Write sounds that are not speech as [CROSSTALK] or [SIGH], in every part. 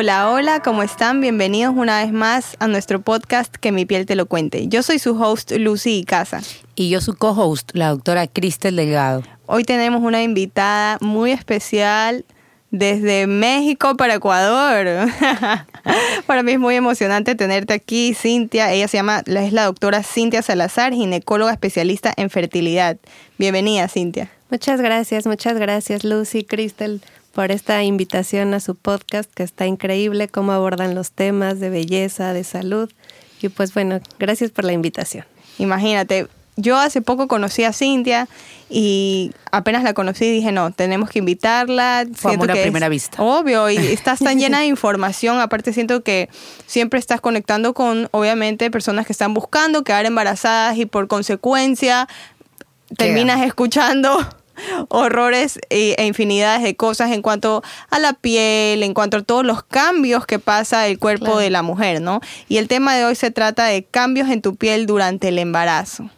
Hola, hola, ¿cómo están? Bienvenidos una vez más a nuestro podcast Que mi piel te lo cuente. Yo soy su host Lucy Casa. Y yo su co-host, la doctora Cristel Delgado. Hoy tenemos una invitada muy especial desde México para Ecuador. [LAUGHS] para mí es muy emocionante tenerte aquí, Cintia. Ella se llama, es la doctora Cintia Salazar, ginecóloga especialista en fertilidad. Bienvenida, Cintia. Muchas gracias, muchas gracias, Lucy, Cristel por esta invitación a su podcast, que está increíble, cómo abordan los temas de belleza, de salud. Y pues bueno, gracias por la invitación. Imagínate, yo hace poco conocí a Cintia y apenas la conocí dije, no, tenemos que invitarla. Fue amor a primera vista. Obvio, y [LAUGHS] estás tan llena de información. Aparte siento que siempre estás conectando con, obviamente, personas que están buscando quedar embarazadas y por consecuencia terminas escuchando horrores e, infinidades de cosas en cuanto a la piel, en cuanto a todos los cambios que pasa el cuerpo de la mujer, ¿no? Y el tema de hoy se trata de cambios en tu piel durante el embarazo.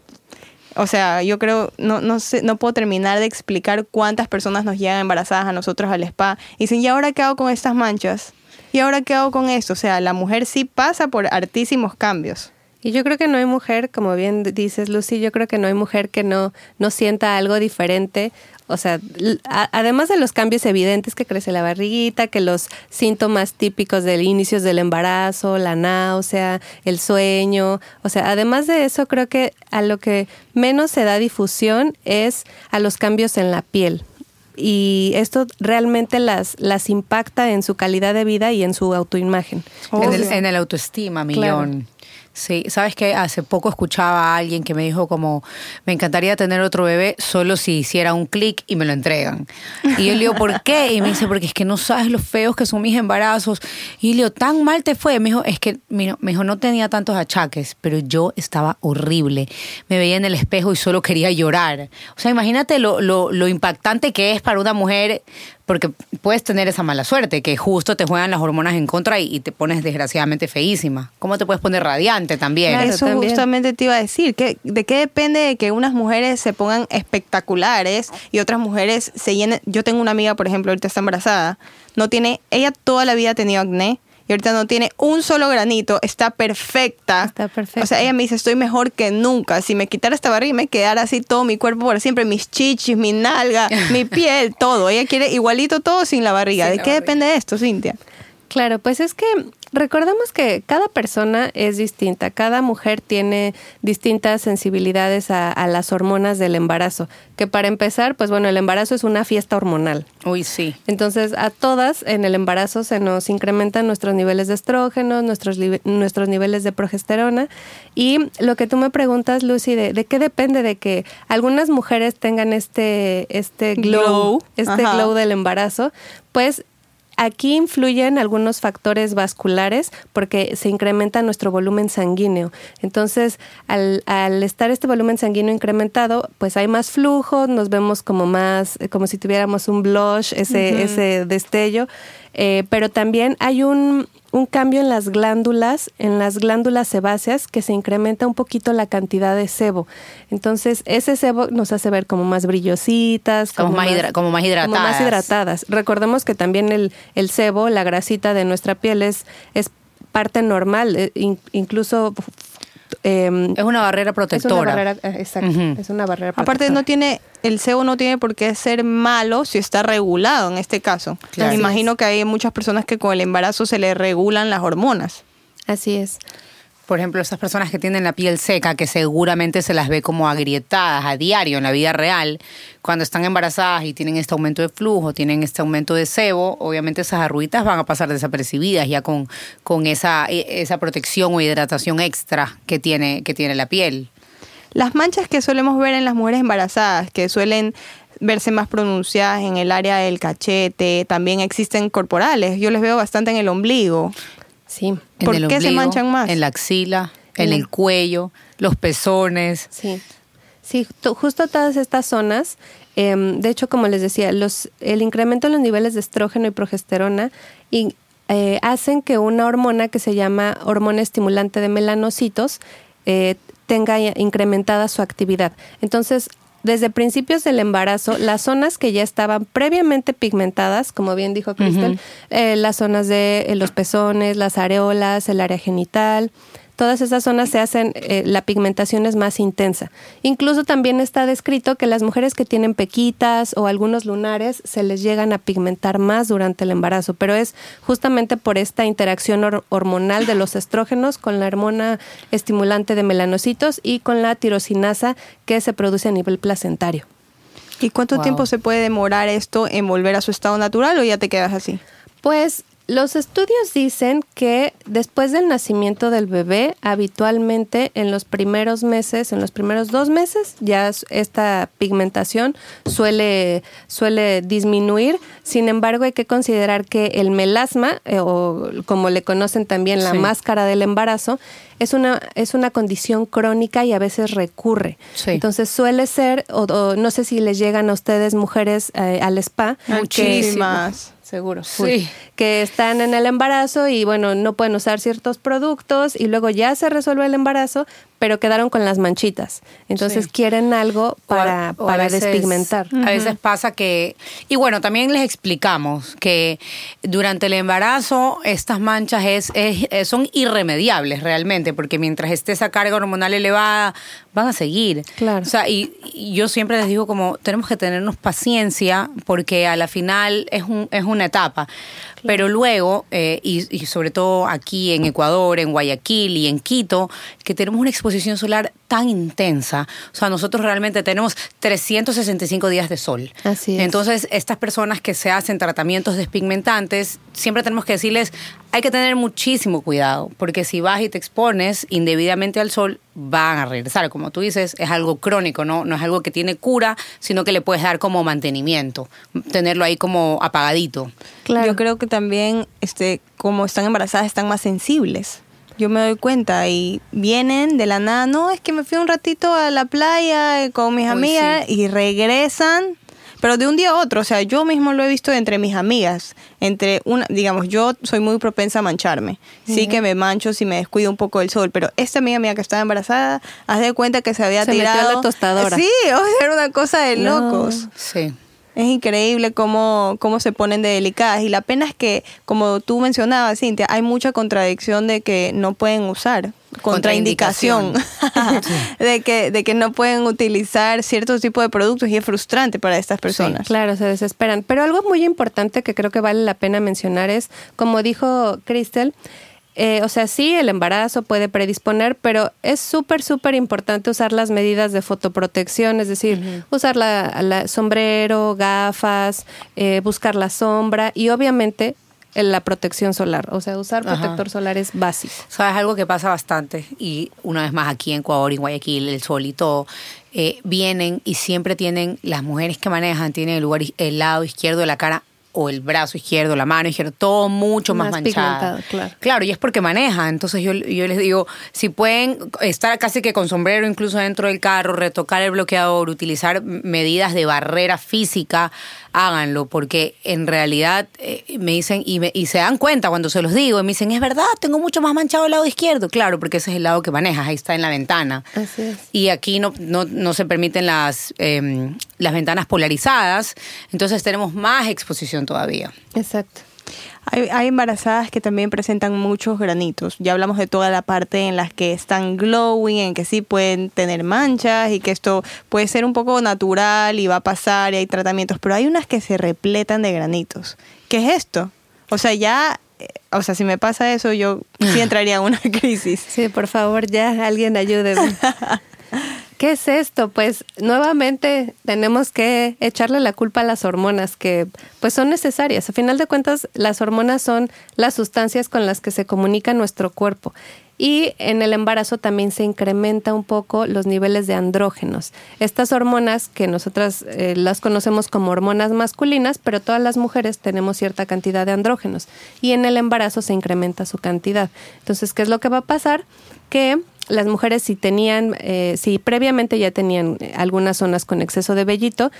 O sea, yo creo, no, no, sé, no puedo terminar de explicar cuántas personas nos llegan embarazadas a nosotros al spa y dicen, ¿y ahora qué hago con estas manchas? ¿Y ahora qué hago con esto? O sea, la mujer sí pasa por hartísimos cambios. Y yo creo que no hay mujer, como bien dices Lucy, yo creo que no hay mujer que no, no sienta algo diferente. O sea, además de los cambios evidentes que crece la barriguita, que los síntomas típicos del inicio del embarazo, la náusea, el sueño, o sea, además de eso creo que a lo que menos se da difusión es a los cambios en la piel y esto realmente las, las impacta en su calidad de vida y en su autoimagen. En el, en el, autoestima, millón. Sí, sabes que hace poco escuchaba a alguien que me dijo como, me encantaría tener otro bebé solo si hiciera un clic y me lo entregan. Y yo le digo, ¿por qué? Y me dice, porque es que no sabes lo feos que son mis embarazos. Y le digo, ¿tan mal te fue? Me dijo, es que, me dijo, no tenía tantos achaques, pero yo estaba horrible. Me veía en el espejo y solo quería llorar. O sea, imagínate lo, lo, lo impactante que es para una mujer porque puedes tener esa mala suerte, que justo te juegan las hormonas en contra y, te pones desgraciadamente feísima. ¿Cómo te puedes poner radiante también? Eso justamente te iba a decir. ¿De qué depende de que unas mujeres se pongan espectaculares y otras mujeres se llenen? Yo tengo una amiga, por ejemplo, ahorita está embarazada. No tiene, ella toda la vida ha tenido acné y ahorita no tiene un solo granito, está perfecta. Está perfecta. O sea, ella me dice, estoy mejor que nunca. Si me quitara esta barriga y me quedara así todo mi cuerpo por siempre, mis chichis, mi nalga, [LAUGHS] mi piel, todo. Ella quiere igualito todo sin la barriga. ¿De qué depende esto, Cintia? Claro, pues es que recordemos que cada persona es distinta, cada mujer tiene distintas sensibilidades a, las hormonas del embarazo, que para empezar, pues bueno, el embarazo es una fiesta hormonal. Uy, sí. Entonces, a todas en el embarazo se nos incrementan nuestros niveles de estrógenos, nuestros, nuestros niveles de progesterona. Y lo que tú me preguntas, Lucy, de, qué depende de que algunas mujeres tengan este, este glow, este glow del embarazo, pues Aquí influyen algunos factores vasculares porque se incrementa nuestro volumen sanguíneo. Entonces, al, estar este volumen sanguíneo incrementado, pues hay más flujo, nos vemos como más, como si tuviéramos un blush, ese, ese destello. Eh, pero también hay un, un cambio en las glándulas, en las glándulas sebáceas, que se incrementa un poquito la cantidad de sebo. Entonces, ese sebo nos hace ver como más brillositas, como, más, como más, hidratadas. Como más hidratadas. Recordemos que también el, el sebo, la grasita de nuestra piel, es, es parte normal, eh, incluso Em, es una barrera protectora. Es una barrera, eh, exacto, es una barrera protectora. Aparte no tiene, el sebo no tiene por qué ser malo si está regulado en este caso. Me imagino que hay muchas personas que con el embarazo se le regulan las hormonas. Así es por ejemplo, esas personas que tienen la piel seca, que seguramente se las ve como agrietadas a diario en la vida real, cuando están embarazadas y tienen este aumento de flujo, tienen este aumento de sebo, obviamente esas arruitas van a pasar desapercibidas ya con, con esa, e, esa protección o hidratación extra que tiene, que tiene la piel. Las manchas que solemos ver en las mujeres embarazadas, que suelen verse más pronunciadas en el área del cachete, también existen corporales. Yo les veo bastante en el ombligo. Sí. En ¿Por el qué se manchan más? En la axila, en En- el cuello, los pezones. Sí, sí, justo todas estas zonas, em, de hecho, como les decía, los, el incremento en los niveles de estrógeno y progesterona y, eh, hacen que una hormona que se llama hormona estimulante de melanocitos eh, tenga incrementada su actividad. Entonces, desde principios del embarazo, las zonas que ya estaban previamente pigmentadas, como bien dijo Crystal, eh, las zonas de eh, los pezones, las areolas, el área genital, todas esas zonas se hacen, eh, la pigmentación es más intensa. Incluso también está descrito que las mujeres que tienen pequitas o algunos lunares se les llegan a pigmentar más durante el embarazo, pero es justamente por esta interacción hor- hormonal de los estrógenos con la hormona estimulante de melanocitos y con la tirosinasa que se produce a nivel placentario. ¿Y cuánto Wow. tiempo se puede demorar esto en volver a su estado natural o ya te quedas así? Pues los estudios dicen que después del nacimiento del bebé, habitualmente en los primeros meses, en los primeros dos meses, ya esta pigmentación suele, suele disminuir. Sin embargo, hay que considerar que el melasma, eh, o como le conocen también la Sí. máscara del embarazo, es una, es una condición crónica y a veces recurre. Sí. Entonces suele ser, o, o no sé si les llegan a ustedes mujeres eh, al spa. que- Muchísimas. Seguro. Sí. Que están en el embarazo y bueno, no pueden usar ciertos productos y luego ya se resuelve el embarazo, pero quedaron con las manchitas. Entonces Sí. quieren algo O a- para, a para veces- despigmentar. A veces pasa que, y bueno, también les explicamos que durante el embarazo estas manchas es, es- es- son irremediables realmente, porque mientras esté esa carga hormonal elevada, van a seguir. Claro. O sea, y, y yo siempre les digo como tenemos que tenernos paciencia, porque a la final es, un, es una etapa. Pero luego, eh, y, y sobre todo aquí en Ecuador, en Guayaquil y en Quito, que tenemos una exposición solar tan intensa. O sea, nosotros realmente tenemos 365 días de sol. Así es. Entonces, estas personas que se hacen tratamientos despigmentantes, siempre tenemos que decirles, hay que tener muchísimo cuidado, porque si vas y te expones indebidamente al sol, van a regresar. Como tú dices, es algo crónico, ¿no? No es algo que tiene cura, sino que le puedes dar como mantenimiento, tenerlo ahí como apagadito. Claro. Yo creo que también, este, como están embarazadas, están más sensibles. Yo me doy cuenta y vienen de la nada, no, es que me fui un ratito a la playa con mis Uy, amigas sí. y regresan, pero de un día a otro, o sea, yo mismo lo he visto entre mis amigas, entre una, digamos, yo soy muy propensa a mancharme, sí que me mancho si me descuido un poco del sol, pero esta amiga mía que estaba embarazada, haz de cuenta que se había Se metió a tirado. la tostadora. Sí, o sea, era una cosa de No. locos. Sí. Es increíble cómo, cómo se ponen de delicadas. Y la pena es que, como tú mencionabas, Cintia, hay mucha contradicción de que no pueden usar. Contraindicación. [LAUGHS] de, que, de que no pueden utilizar ciertos tipos de productos y es frustrante para estas personas. Claro, se desesperan. Pero algo muy importante que creo que vale la pena mencionar es, como dijo Crystal, eh, o sea, sí, el embarazo puede predisponer, pero es súper, súper importante usar las medidas de fotoprotección, es decir, usar la, la sombrero, gafas, eh, buscar la sombra y obviamente eh, la protección solar. O sea, usar Ajá. protector solar es básico. ¿Sabes algo que pasa bastante? Y una vez más aquí en Ecuador, en Guayaquil, el sol y todo, eh, vienen y siempre tienen, las mujeres que manejan, tienen el, lugar, el lado izquierdo de la cara o el brazo izquierdo, la mano izquierda, todo mucho más, Más manchado. claro. Claro, y es porque manejan. Entonces yo, yo les digo, si pueden estar casi que con sombrero incluso dentro del carro, retocar el bloqueador, utilizar medidas de barrera física, háganlo, porque en realidad eh, me dicen, y, me- y se dan cuenta cuando se los digo, y me dicen, es verdad, tengo mucho más manchado el lado izquierdo. Claro, porque ese es el lado que manejas, ahí está en la ventana. Así es. Y aquí no, no, no se permiten las, eh, las ventanas polarizadas, entonces tenemos más exposición todavía. Exacto. Hay, hay embarazadas que también presentan muchos granitos. Ya hablamos de toda la parte en las que están glowing, en que sí pueden tener manchas y que esto puede ser un poco natural y va a pasar y hay tratamientos, pero hay unas que se repletan de granitos. ¿Qué es esto? O sea, ya, eh, o sea, si me pasa eso, yo sí [LAUGHS] entraría en una [LAUGHS] crisis. Sí, por favor, ya alguien ayúdeme. [LAUGHS] ¿Qué es esto? Pues nuevamente tenemos que echarle la culpa a las hormonas que pues son necesarias. A final de cuentas, las hormonas son las sustancias con las que se comunica nuestro cuerpo. Y en el embarazo también se incrementa un poco los niveles de andrógenos. Estas hormonas que nosotras eh, las conocemos como hormonas masculinas, pero todas las mujeres tenemos cierta cantidad de andrógenos. Y en el embarazo se incrementa su cantidad. Entonces, ¿qué es lo que va a pasar? Que las mujeres si tenían, eh, si previamente ya tenían algunas zonas con exceso de vellito,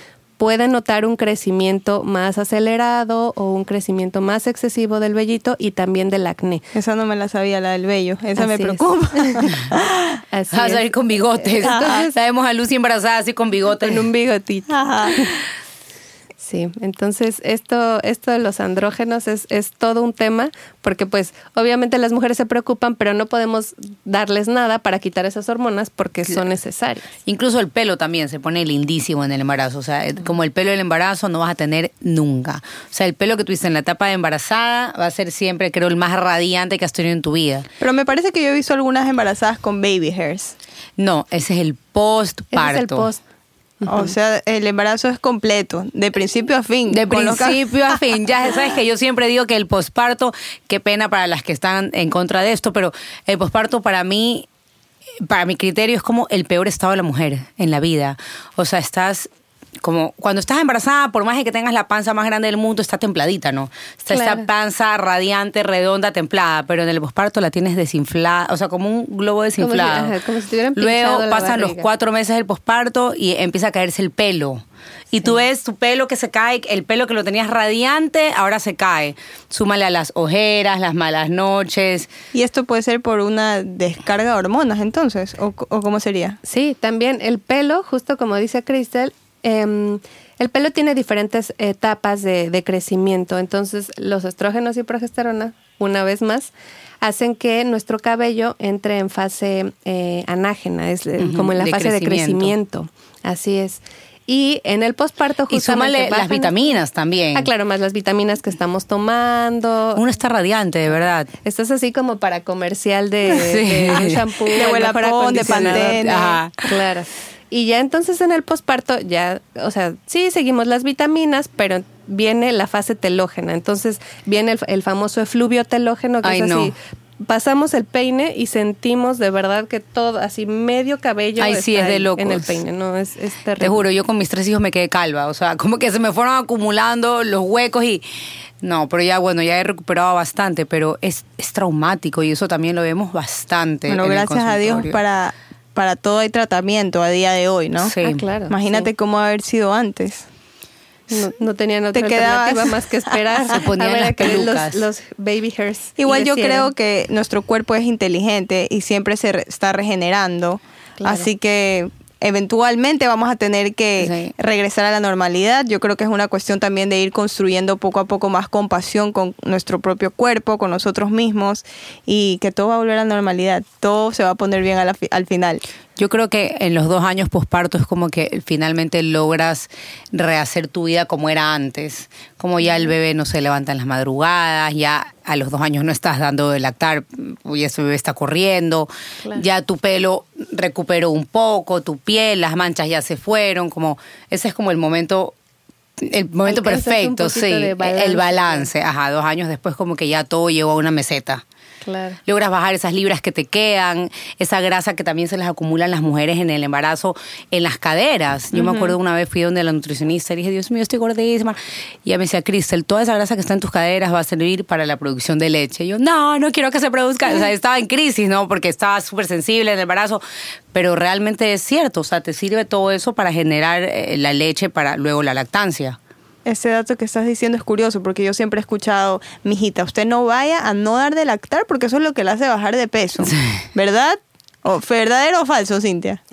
pueden notar un crecimiento más acelerado o un crecimiento más excesivo del vellito y también del acné. Esa no me la sabía, la del vello. Esa me preocupa. [LAUGHS] Así Vas a ir con bigotes. Sabemos a Lucy embarazada así con bigotes. En un bigotito. Sí, entonces esto, esto de los andrógenos es, es todo un tema porque pues obviamente las mujeres se preocupan, pero no podemos darles nada para quitar esas hormonas porque son necesarias. Incluso el pelo también se pone lindísimo en el embarazo, o sea, como el pelo del embarazo no vas a tener nunca. O sea, el pelo que tuviste en la etapa de embarazada va a ser siempre, creo, el más radiante que has tenido en tu vida. Pero me parece que yo he visto algunas embarazadas con baby hairs. No, ese es el postparto. es el post o sea, el embarazo es completo, de principio a fin. De principio a fin. Ya [LAUGHS] sabes que yo siempre digo que el posparto, qué pena para las que están en contra de esto, pero el posparto para mí, para mi criterio, es como el peor estado de la mujer en la vida. O sea, estás como cuando estás embarazada, por más que tengas la panza más grande del mundo, está templadita, ¿no? Está esta panza radiante, redonda, templada, pero en el posparto la tienes desinflada, o sea, como un globo desinflado. Como si, Luego pasan los cuatro meses del posparto y empieza a caerse el pelo. Y tú ves tu pelo que se cae, el pelo que lo tenías radiante, ahora se cae. Súmale a las ojeras, las malas noches. ¿Y esto puede ser por una descarga de hormonas entonces? ¿O, o cómo sería? Sí, también el pelo, justo como dice Crystal, Em, el pelo tiene diferentes etapas de, crecimiento, entonces los estrógenos y progesterona, una vez más, hacen que nuestro cabello entre en fase eh, anágena, es eh, como en la fase de crecimiento. Así es. Y en el posparto justamente... Y súmale las vitaminas también. Ah, claro, más las vitaminas que estamos tomando. Uno está radiante, de verdad. Estás así como para comercial de, [LAUGHS] de, shampoo. De de Pantene. Ajá. Claro. Y ya entonces en el posparto, ya, o sea, sí seguimos las vitaminas, pero viene la fase telógena. Entonces viene el, famoso efluvio telógeno, que es así. Pasamos el peine y sentimos de verdad que todo, así medio cabello Ay, sí, es de en el peine, ¿no? Es, es terrible. Te juro, yo con mis tres hijos me quedé calva, o sea, [LAUGHS] como que se me fueron acumulando los huecos y... No, pero ya bueno, ya he recuperado bastante, pero es, es traumático y eso también lo vemos bastante. Bueno, gracias a Dios para para todo hay tratamiento a día de hoy, ¿no? Sí, ah, claro. Imagínate cómo haber sido antes. No, no tenían otra alternativa más que [LAUGHS] esperar Se ponían a ver los, los, baby hairs. Igual yo creo que nuestro cuerpo es inteligente y siempre se está regenerando. Así que eventualmente vamos a tener que regresar a la normalidad. Yo creo que es una cuestión también de ir construyendo poco a poco más compasión con nuestro propio cuerpo, con nosotros mismos y que todo va a volver a la normalidad. Todo se va a poner bien al final. Yo creo que en los dos años posparto es como que finalmente logras rehacer tu vida como era antes. Como ya el bebé no se levanta en las madrugadas, ya a los dos años no estás dando de lactar, ya ese bebé está corriendo, ya tu pelo recuperó un poco, tu piel, las manchas ya se fueron, como ese es como el momento el momento perfecto, sí, el balance, ajá, dos años después como que ya todo llegó a una meseta. Logras bajar esas libras que te quedan, esa grasa que también se les acumulan las mujeres en el embarazo, en las caderas. Yo me acuerdo una vez fui donde la nutricionista y dije, Dios mío, estoy gordísima. Y ella me decía, Cristel, toda esa grasa que está en tus caderas va a servir para la producción de leche. Y yo, no, no quiero que se produzca. O sea, [LAUGHS] estaba en crisis, ¿no? Porque estaba súper sensible en el embarazo. Pero realmente es cierto, o sea, te sirve todo eso para generar eh, la leche para luego la lactancia. Ese dato que estás diciendo es curioso porque yo siempre he escuchado, mijita, usted no vaya a no dar de lactar porque eso es lo que le hace bajar de peso. ¿Verdad? ¿O ¿Verdadero o falso, Cintia?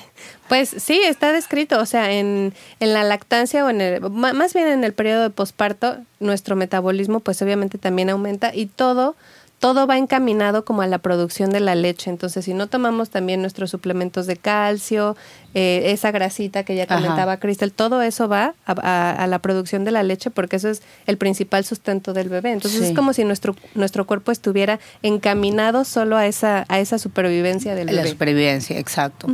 Pues sí, está descrito, o sea, en, en la lactancia o en el, más bien en el periodo de posparto, nuestro metabolismo pues obviamente también aumenta y todo todo va encaminado como a la producción de la leche. Entonces, si no tomamos también nuestros suplementos de calcio, eh, esa grasita que ya comentaba Cristel, todo eso va a, la producción de la leche porque eso es el principal sustento del bebé. Entonces, es como si nuestro, nuestro cuerpo estuviera encaminado solo a esa, a esa supervivencia del bebé. La supervivencia, exacto.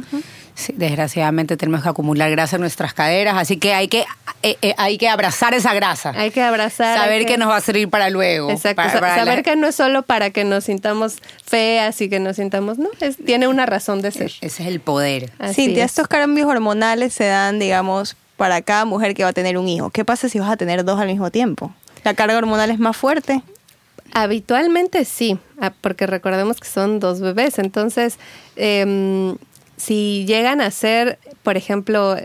Sí, desgraciadamente tenemos que acumular grasa en nuestras caderas, así que hay que, eh, eh, hay que abrazar esa grasa. Hay que abrazar. Saber que... nos va a servir para luego. Exacto. para- sa- para saber la- que no es solo para que nos sintamos feas y que nos sintamos, no, es, tiene una razón de ser. Ese es el poder. Así Cintia, es. estos cambios hormonales se dan, digamos, para cada mujer que va a tener un hijo. ¿Qué pasa si vas a tener dos al mismo tiempo? ¿La carga hormonal es más fuerte? Habitualmente sí, ah, porque recordemos que son dos bebés. Entonces, em, si llegan a ser, por ejemplo,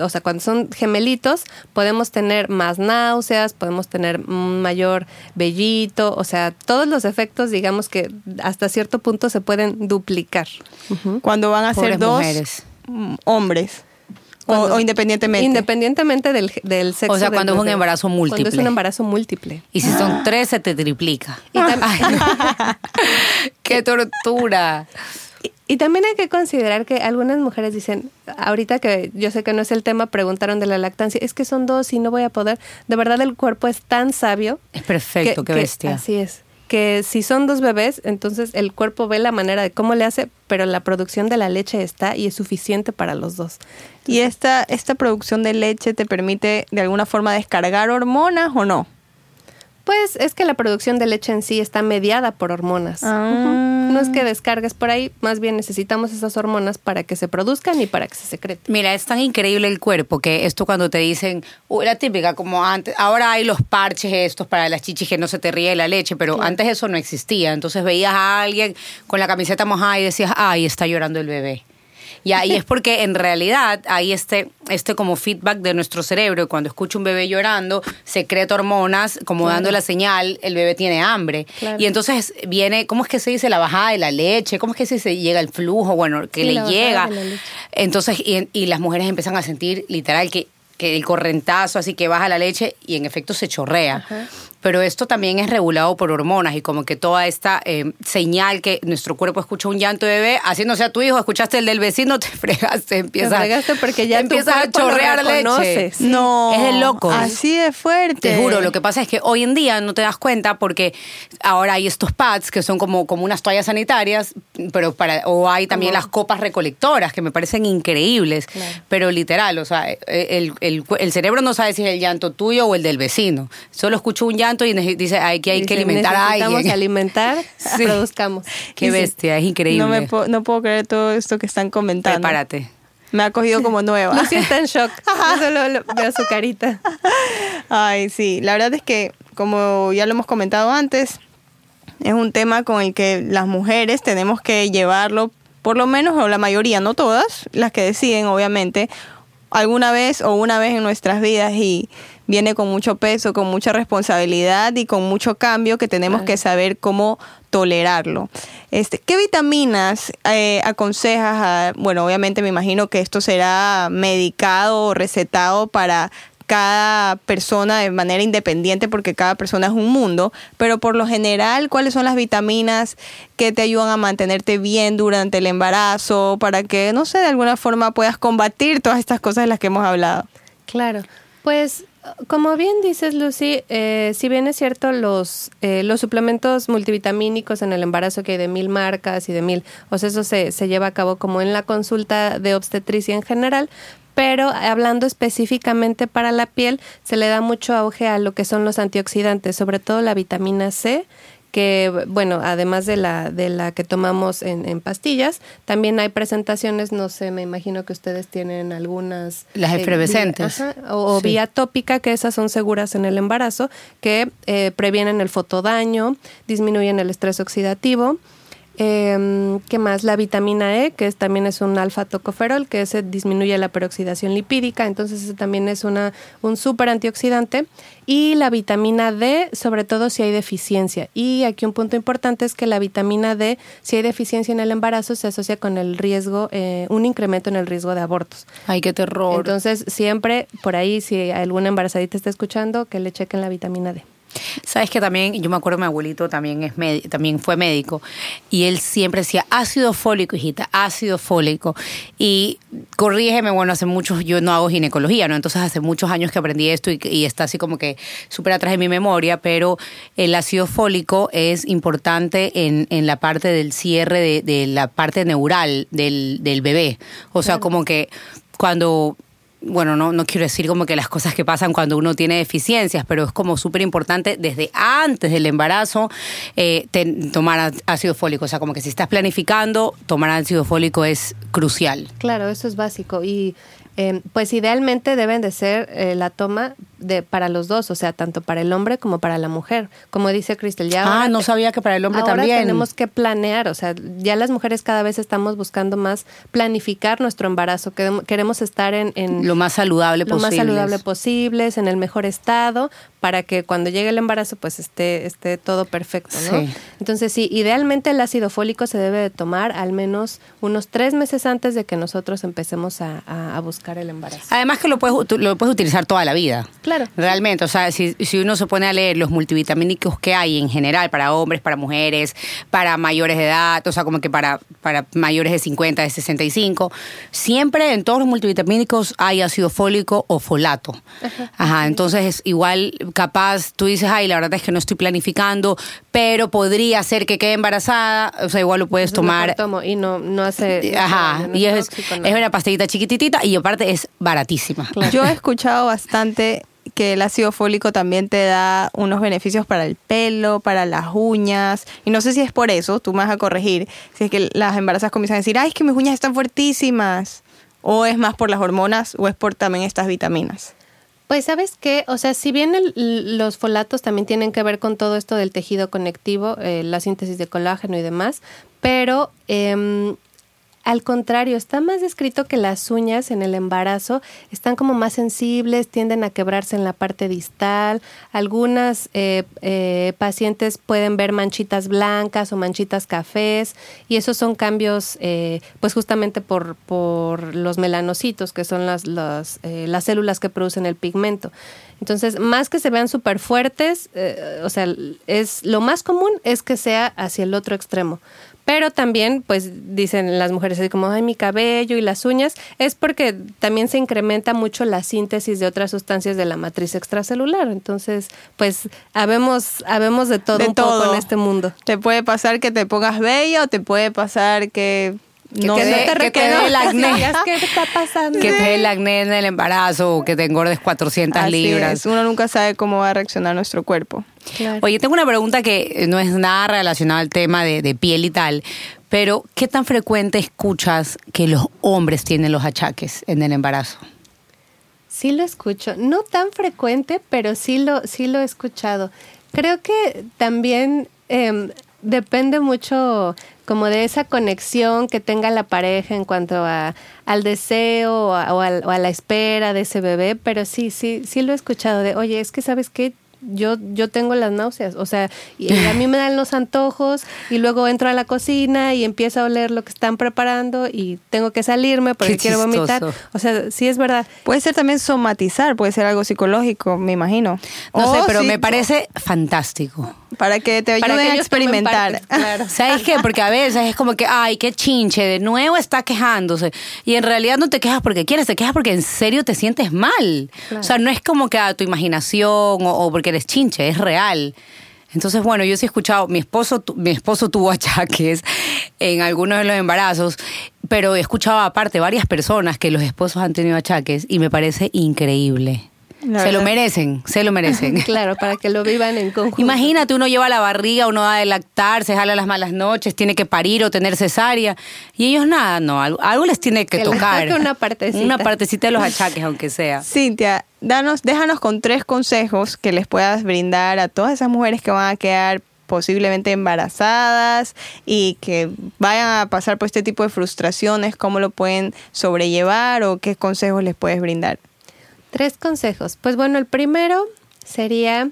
o sea, cuando son gemelitos, podemos tener más náuseas, podemos tener un mayor vellito, o sea, todos los efectos, digamos que hasta cierto punto se pueden duplicar. Cuando van a ser dos mujeres. mm, hombres. O, Cuando- o independientemente. Independientemente del, del sexo. O sea, cuando es un embarazo Cuando es múltiple. un embarazo múltiple. Y si son tres, se te triplica. Y [LAUGHS] [LAUGHS] ¡Qué tortura! Y- también hay que considerar que algunas mujeres dicen, ahorita que yo sé que no es el tema, preguntaron de la lactancia, es que son dos y no voy a poder. De verdad el cuerpo es tan sabio. Es perfecto, qué que- bestia. Así es. Que si son dos bebés, entonces el cuerpo ve la manera de cómo le hace, pero la producción de la leche está y es suficiente para los dos. ¿Y esta, esta producción de leche te permite de alguna forma descargar hormonas o no? Pues es que la producción de leche en sí está mediada por hormonas. Ah. No es que descargues por ahí, más bien necesitamos esas hormonas para que se produzcan y para que se secreten. Mira, es tan increíble el cuerpo que esto cuando te dicen, uy, la típica, como antes, ahora hay los parches estos para las chichis que no se te ríe la leche, pero antes eso no existía. Entonces veías a alguien con la camiseta mojada y decías, ay, está llorando el bebé. Y ahí es porque en realidad hay este, este como feedback de nuestro cerebro cuando escucha un bebé llorando, secreta hormonas como Claro. dando la señal, el bebé tiene hambre. Claro. Y entonces viene, ¿cómo es que se dice? La bajada de la leche, ¿cómo es que se? Llega el flujo, bueno, que Sí, le llega. Entonces, y, y las mujeres empiezan a sentir literal que, que el correntazo, así que baja la leche y en efecto se chorrea. Ajá. Pero esto también es regulado por hormonas y como que toda esta eh, señal que nuestro cuerpo escucha un llanto de bebé, haciéndose a tu hijo, escuchaste el del vecino, [LAUGHS] te fregaste, empiezas, fregaste porque ya empiezas a chorrear leche. sí. No. Es de locos. Así de fuerte. Te juro, lo que pasa es que hoy en día no te das cuenta porque ahora hay estos pads que son como, como unas toallas sanitarias, pero para o hay también las copas recolectoras que me parecen increíbles, Claro. pero literal, o sea, el, el- el cerebro no sabe si es el llanto tuyo o el del vecino. Solo escucha un llanto y nece- dice, hay que hay que Dice, alimentar a alguien. alimentar, [LAUGHS] Sí. produzcamos. Qué Dice, bestia, es increíble. No, me po- no puedo creer todo esto que están comentando. Prepárate. Me ha cogido como nueva. Lucy está en shock. [LAUGHS] Yo solo lo- veo su carita. Ay, sí, la verdad es que, como ya lo hemos comentado antes, es un tema con el que las mujeres tenemos que llevarlo, por lo menos, o la mayoría, no todas, las que deciden, obviamente, alguna vez o una vez en nuestras vidas y viene con mucho peso, con mucha responsabilidad y con mucho cambio que tenemos que saber cómo tolerarlo. Este, ¿Qué vitaminas eh, aconsejas? a- bueno, obviamente me imagino que esto será medicado o recetado para cada persona de manera independiente porque cada persona es un mundo, pero por lo general, ¿cuáles son las vitaminas que te ayudan a mantenerte bien durante el embarazo para que, no sé, de alguna forma puedas combatir todas estas cosas de las que hemos hablado? Claro. Pues, como bien dices, Lucy, eh, si bien es cierto, los, eh, los suplementos multivitamínicos en el embarazo que hay de mil marcas y de mil, o sea, eso se, se lleva a cabo como en la consulta de obstetricia en general, pero hablando específicamente para la piel, se le da mucho auge a lo que son los antioxidantes, sobre todo la vitamina C, que bueno, además de la, de la que tomamos en, en pastillas, también hay presentaciones, no sé, me imagino que ustedes tienen algunas... Las eh, efervescentes. ajá, o, o Sí. vía tópica, que esas son seguras en el embarazo, que eh, previenen el fotodaño, disminuyen el estrés oxidativo. Eh, ¿Qué más? La vitamina E, que es, también es un alfa-tocoferol, que ese disminuye la peroxidación lipídica, entonces ese también es una, un súper antioxidante. Y la vitamina D, sobre todo si hay deficiencia. Y aquí un punto importante es que la vitamina D, si hay deficiencia en el embarazo, se asocia con el riesgo, eh, un incremento en el riesgo de abortos. Ay, qué terror. Entonces, siempre por ahí, si alguna embarazadita está escuchando, que le chequen la vitamina D. Sabes que también, yo me acuerdo mi abuelito también es también fue médico y él siempre decía ácido fólico, hijita, ácido fólico. Y corrígeme, bueno, hace muchos, yo no hago ginecología, ¿no? Entonces hace muchos años que aprendí esto y, está así como que súper atrás de mi memoria, pero el ácido fólico es importante en, en la parte del cierre de, de la parte neural del, del bebé. O sea, como que cuando bueno, no, no quiero decir como que las cosas que pasan cuando uno tiene deficiencias, pero es como súper importante desde antes del embarazo eh, tomar ácido fólico. O sea, como que si estás planificando, tomar ácido fólico es crucial. Claro, eso es básico. Y eh, pues idealmente deben de ser eh, la toma de, para los dos, o sea, tanto para el hombre como para la mujer. Como dice Cristel, ya. Ah, no sabía que para el hombre ahora también. tenemos que planear, o sea, ya las mujeres cada vez estamos buscando más planificar nuestro embarazo. Queremos estar en. en lo más saludable lo más saludable posible, en el mejor estado, para que cuando llegue el embarazo, pues esté, esté todo perfecto, ¿no? Entonces, sí, idealmente el ácido fólico se debe de tomar al menos unos tres meses antes de que nosotros empecemos a, a, buscar el embarazo. Además que lo puedes, lo puedes utilizar toda la vida. Realmente, o sea, si, si uno se pone a leer los multivitamínicos que hay en general para hombres, para mujeres, para mayores de edad, o sea, como que para, para mayores de 50, de 65, siempre en todos los multivitamínicos hay ácido fólico o folato. Ajá, entonces es igual capaz, tú dices, ay, la verdad es que no estoy planificando, pero podría ser que quede embarazada, o sea, igual lo puedes tomar. Tomo y no, no hace... Ajá, y es, es, una pastillita chiquititita y aparte es baratísima. Yo he escuchado bastante que el ácido fólico también te da unos beneficios para el pelo, para las uñas. Y no sé si es por eso, tú me vas a corregir, si es que las embarazas comienzan a decir, ay, es que mis uñas están fuertísimas. O es más por las hormonas o es por también estas vitaminas. Pues sabes qué, o sea, si bien los folatos también tienen que ver con todo esto del tejido conectivo, eh, la síntesis de colágeno y demás, pero eh, al contrario, está más descrito que las uñas en el embarazo están como más sensibles, tienden a quebrarse en la parte distal. Algunas eh, eh, pacientes pueden ver manchitas blancas o manchitas cafés y esos son cambios eh, pues justamente por, por los melanocitos, que son las, las, las células que producen el pigmento. Entonces, más que se vean súper fuertes, o sea, es, lo más común es que sea hacia el otro extremo. Pero también, pues dicen las mujeres así como, ay, mi cabello y las uñas, es porque también se incrementa mucho la síntesis de otras sustancias de la matriz extracelular. Entonces, pues habemos, habemos de todo un poco en este mundo. Te puede pasar que te pongas bello, te puede pasar que que no, te, dé, que te el acné. [LAUGHS] [LAUGHS] ¿Qué está pasando? Que te dé el acné en el embarazo o que te engordes 400 libras. Uno nunca sabe cómo va a reaccionar nuestro cuerpo. Oye, tengo una pregunta que no es nada relacionada al tema de, piel y tal, pero ¿qué tan frecuente escuchas que los hombres tienen los achaques en el embarazo? Sí lo escucho, no tan frecuente, pero sí lo, sí lo he escuchado. Creo que también em, depende mucho como de esa conexión que tenga la pareja en cuanto a, al deseo o a, o a, la espera de ese bebé, pero sí, sí, sí lo he escuchado de, oye, es que sabes qué, yo, yo tengo las náuseas, o sea, y a mí me dan los antojos y luego entro a la cocina y empiezo a oler lo que están preparando y tengo que salirme porque quiero vomitar. O sea, sí es verdad. Puede ser también somatizar, puede ser algo psicológico, me imagino. No sé, pero me parece fantástico. Para que te ayuden a experimentar. claro. [LAUGHS] ¿Sabes qué? Porque a veces es como que, ay, qué chinche, de nuevo está quejándose. Y en realidad no te quejas porque quieres, te quejas porque en serio te sientes mal. O sea, no es como que a tu imaginación o porque eres chinche, es real. Entonces, bueno, yo sí he escuchado, mi esposo, mi esposo tuvo [LAUGHS] achaques en algunos de los embarazos, pero he escuchado aparte varias personas que los esposos han tenido achaques y me parece increíble se lo merecen, se lo merecen. [LAUGHS] claro, para que lo vivan en conjunto. Imagínate, uno lleva la barriga, uno va a lactar, se jala las malas noches, tiene que parir o tener cesárea. Y ellos nada, no, algo, les tiene que, tocar. una partecita. Una partecita de los achaques, aunque sea. Cintia, danos, déjanos con tres consejos que les puedas brindar a todas esas mujeres que van a quedar posiblemente embarazadas y que vayan a pasar por este tipo de frustraciones, cómo lo pueden sobrellevar o qué consejos les puedes brindar. Tres consejos. Pues bueno, el primero sería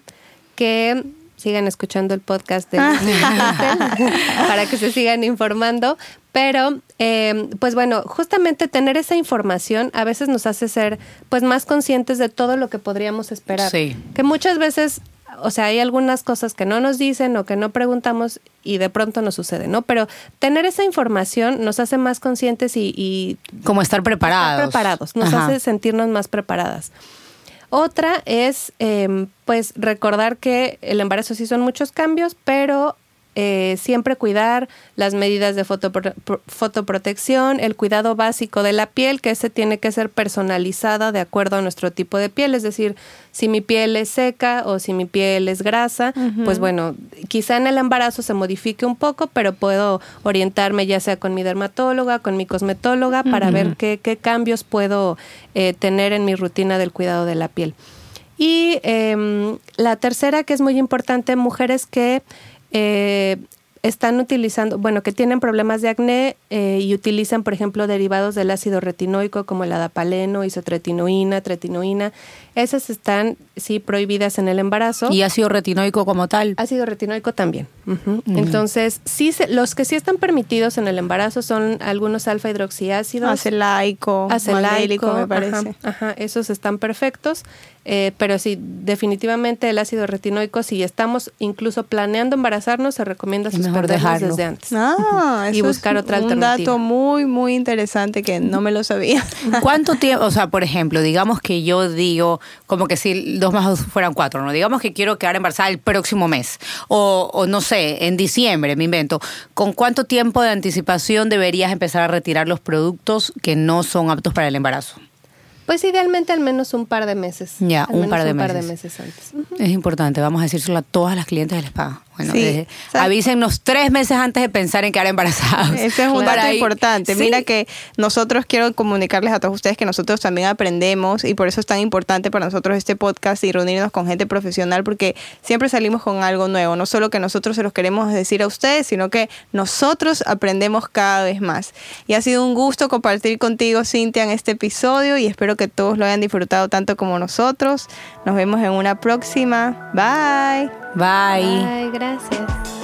que sigan escuchando el podcast de [LAUGHS] [LAUGHS] para que se sigan informando. Pero, eh, pues bueno, justamente tener esa información a veces nos hace ser pues más conscientes de todo lo que podríamos esperar. Sí. Que muchas veces o sea, hay algunas cosas que no nos dicen o que no preguntamos y de pronto nos sucede, ¿no? Pero tener esa información nos hace más conscientes y... Como estar preparados. preparados, nos hace sentirnos más preparadas. Otra es, em, pues, recordar que el embarazo sí son muchos cambios, pero eh, siempre cuidar las medidas de fotoprotección, el cuidado básico de la piel, que ese tiene que ser personalizada de acuerdo a nuestro tipo de piel, es decir, si mi piel es seca o si mi piel es grasa, pues bueno, quizá en el embarazo se modifique un poco, pero puedo orientarme ya sea con mi dermatóloga, con mi cosmetóloga, para ver qué, qué, cambios puedo eh, tener en mi rutina del cuidado de la piel. Y em, la tercera, que es muy importante, mujeres que eh, están utilizando, bueno, que tienen problemas de acné eh, y utilizan, por ejemplo, derivados del ácido retinoico como el adapaleno, isotretinoína, tretinoína. Esas están, sí, prohibidas en el embarazo. ¿Y ácido retinoico como tal? Ácido retinoico también. Entonces, sí, los que sí están permitidos en el embarazo son algunos alfa hidroxiácidos. Acelaico, acelaico, me parece. Ajá, esos están perfectos. Eh, pero sí, definitivamente el ácido retinoico, si estamos incluso planeando embarazarnos, se recomienda suspenderlos desde antes. Ah, y buscar otra alternativa. Un dato muy, muy interesante que no me lo sabía. [LAUGHS] ¿Cuánto tiempo, o sea, por ejemplo, digamos que yo digo, como que si dos más dos fueran cuatro, ¿no? Digamos que quiero quedar embarazada el próximo mes, o, o no sé, en diciembre, me invento. ¿Con cuánto tiempo de anticipación deberías empezar a retirar los productos que no son aptos para el embarazo? Pues idealmente al menos un par de meses. Ya, un, par de, par de meses antes. Es importante, vamos a decírselo a todas las clientes del spa. Bueno, sí, avísennos tres meses antes de pensar en quedar embarazadas. [LAUGHS] Ese es un dato importante. Mira que nosotros quiero comunicarles a todos ustedes que nosotros también aprendemos y por eso es tan importante para nosotros este podcast y reunirnos con gente profesional porque siempre salimos con algo nuevo. No solo que nosotros se los queremos decir a ustedes, sino que nosotros aprendemos cada vez más. Y ha sido un gusto compartir contigo, Cintia, en este episodio y espero que todos lo hayan disfrutado tanto como nosotros. Nos vemos en una próxima. Bye. Bye. Bye, gracias.